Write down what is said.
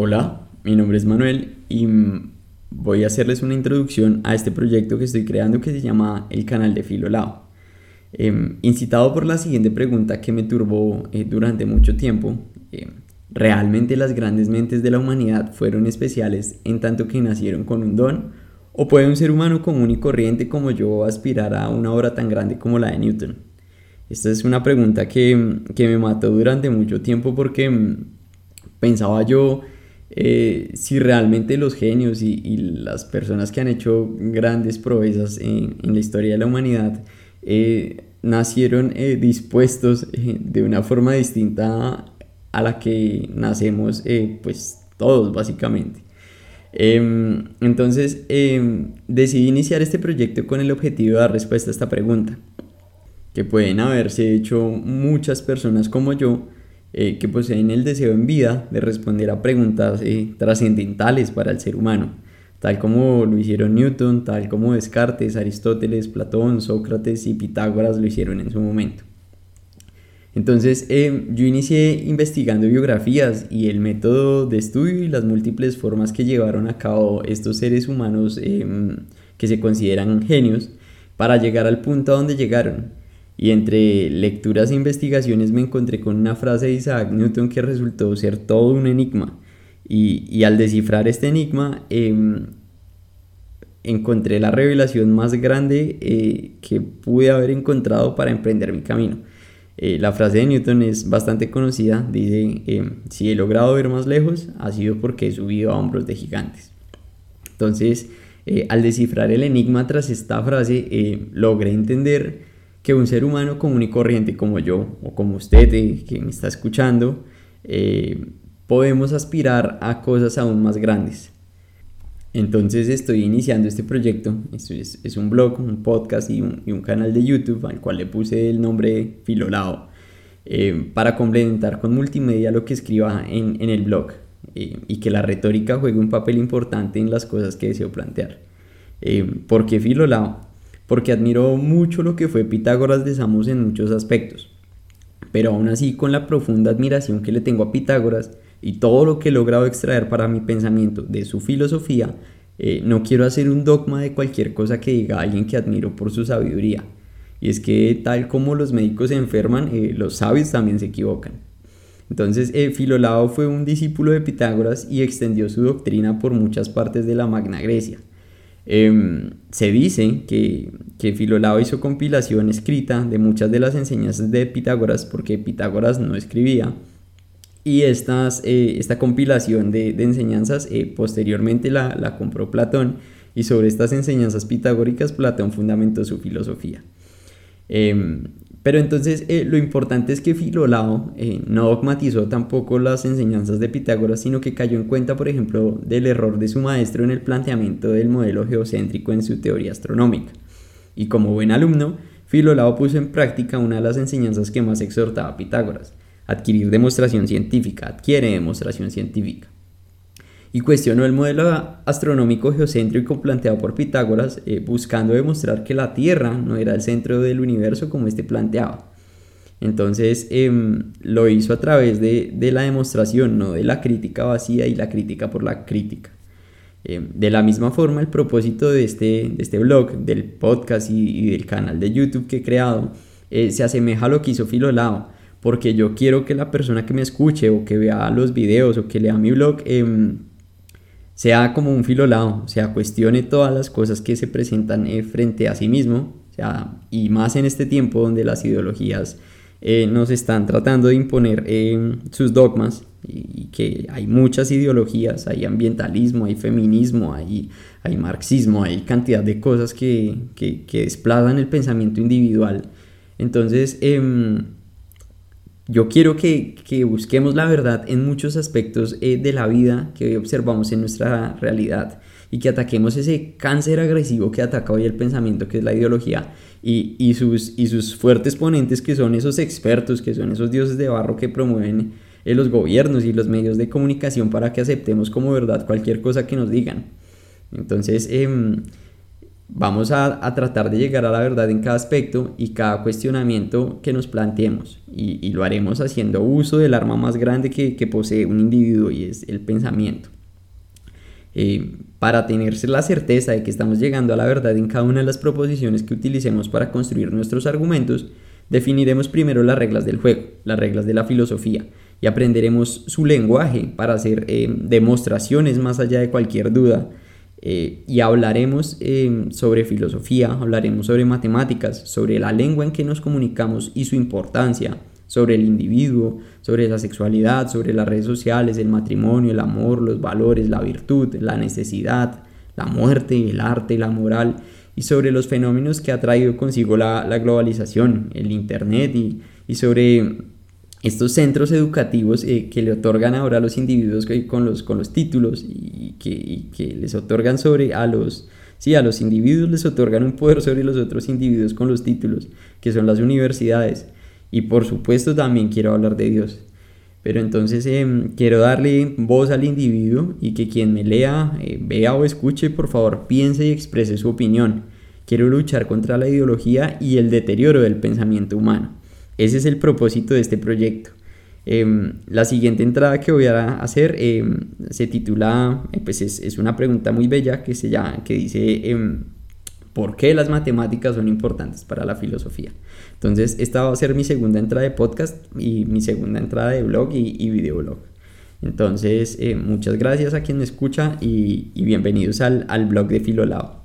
Hola, mi nombre es Manuel y voy a hacerles una introducción a este proyecto que estoy creando que se llama el canal de Filolao. Em, incitado por la siguiente pregunta que me turbó eh, durante mucho tiempo, em, ¿realmente las grandes mentes de la humanidad fueron especiales en tanto que nacieron con un don? ¿O puede un ser humano común y corriente como yo aspirar a una obra tan grande como la de Newton? Esta es una pregunta que, que me mató durante mucho tiempo porque em, pensaba yo eh, si realmente los genios y, las personas que han hecho grandes proezas en, la historia de la humanidad eh, nacieron eh, dispuestos de una forma distinta a la que nacemos pues todos básicamente. Em, entonces em, decidí iniciar este proyecto con el objetivo de dar respuesta a esta pregunta, que pueden haberse hecho muchas personas como yo, eh, que poseen el deseo en vida de responder a preguntas eh, trascendentales para el ser humano, tal como lo hicieron Newton, tal como Descartes, Aristóteles, Platón, Sócrates y Pitágoras lo hicieron en su momento. Entonces eh, yo inicié investigando biografías y el método de estudio y las múltiples formas que llevaron a cabo estos seres humanos que se consideran genios para llegar al punto a donde llegaron y entre lecturas e investigaciones me encontré con una frase de Isaac Newton que resultó ser todo un enigma. Y, al descifrar este enigma, em, encontré la revelación más grande eh, que pude haber encontrado para emprender mi camino. Eh, la frase de Newton es bastante conocida, dice, em, si he logrado ver más lejos, ha sido porque he subido a hombros de gigantes. Entonces, eh, al descifrar el enigma tras esta frase, logré entender que un ser humano común y corriente como yo o como usted eh, que me está escuchando, eh, podemos aspirar a cosas aún más grandes. Entonces estoy iniciando este proyecto, es, es un blog, un podcast y un, canal de YouTube al cual le puse el nombre Filolao, eh, para complementar con multimedia lo que escriba en, en el blog y que la retórica juegue un papel importante en las cosas que deseo plantear. ¿Por qué Filolao? Porque admiro mucho lo que fue Pitágoras de Samos en muchos aspectos. Pero aún así, con la profunda admiración que le tengo a Pitágoras y todo lo que he logrado extraer para mi pensamiento de su filosofía, eh, no quiero hacer un dogma de cualquier cosa que diga alguien que admiro por su sabiduría. Y es que tal como los médicos se enferman, eh, los sabios también se equivocan. Entonces, eh, Filolao fue un discípulo de Pitágoras y extendió su doctrina por muchas partes de la Magna Grecia. Em, se dice que, que Filolao hizo compilación escrita de muchas de las enseñanzas de Pitágoras porque Pitágoras no escribía y eh, esta compilación de, enseñanzas eh, posteriormente la, la, compró Platón y sobre estas enseñanzas pitagóricas Platón fundamentó su filosofía. Em, pero entonces eh, lo importante es que Filolao eh, no dogmatizó tampoco las enseñanzas de Pitágoras, sino que cayó en cuenta, por ejemplo, del error de su maestro en el planteamiento del modelo geocéntrico en su teoría astronómica. Y como buen alumno, Filolao puso en práctica una de las enseñanzas que más exhortaba a Pitágoras, adquirir demostración científica, adquiere demostración científica y cuestionó el modelo astronómico geocéntrico planteado por Pitágoras, eh, buscando demostrar que la Tierra no era el centro del universo como este planteaba. Entonces em, lo hizo a través de, la demostración, no de la crítica vacía y la crítica por la crítica. Em, de la misma forma, el propósito de este, de este blog, del podcast y, del canal de YouTube que he creado, eh, se asemeja a lo que hizo Filolao, porque yo quiero que la persona que me escuche o que vea los videos o que lea mi blog em, sea como un filolado, o sea, cuestione todas las cosas que se presentan eh, frente a sí mismo, o sea, y más en este tiempo donde las ideologías eh, nos están tratando de imponer eh, sus dogmas y, que hay muchas ideologías, hay ambientalismo, hay feminismo, hay, hay marxismo, hay cantidad de cosas que, que, que desplazan el pensamiento individual. Entonces, em, yo quiero que, busquemos la verdad en muchos aspectos eh, de la vida que hoy observamos en nuestra realidad y que ataquemos ese cáncer agresivo que ataca hoy el pensamiento, que es la ideología, y, sus, y sus fuertes ponentes, que son esos expertos, que son esos dioses de barro que promueven eh, los gobiernos y los medios de comunicación para que aceptemos como verdad cualquier cosa que nos digan. Entonces, em, vamos a, tratar de llegar a la verdad en cada aspecto y cada cuestionamiento que nos planteemos. Y, lo haremos haciendo uso del arma más grande que, posee un individuo y es el pensamiento. Eh, para tenerse la certeza de que estamos llegando a la verdad en cada una de las proposiciones que utilicemos para construir nuestros argumentos, definiremos primero las reglas del juego, las reglas de la filosofía, y aprenderemos su lenguaje para hacer eh, demostraciones más allá de cualquier duda eh, y hablaremos em, sobre filosofía, hablaremos sobre matemáticas, sobre la lengua en que nos comunicamos y su importancia, sobre el individuo, sobre la sexualidad, sobre las redes sociales, el matrimonio, el amor, los valores, la virtud, la necesidad, la muerte, el arte, la moral y sobre los fenómenos que ha traído consigo la, globalización, el Internet y, y sobre estos centros educativos eh, que le otorgan ahora a los individuos con los, con los títulos y que, les otorgan sobre a los, sí, a los individuos les otorgan un poder sobre los otros individuos con los títulos, que son las universidades. Y por supuesto también quiero hablar de Dios. Pero entonces em, quiero darle voz al individuo y que quien me lea, eh, vea o escuche, por favor, piense y exprese su opinión. Quiero luchar contra la ideología y el deterioro del pensamiento humano. Ese es el propósito de este proyecto. Em, la siguiente entrada que voy a hacer em, se titula, eh, pues es, una pregunta muy bella que, se llama, que dice, em, ¿por qué las matemáticas son importantes para la filosofía? Entonces, esta va a ser mi segunda entrada de podcast y mi segunda entrada de blog y, y videoblog. Entonces, eh, muchas gracias a quien me escucha y, y bienvenidos al, al blog de Filolao.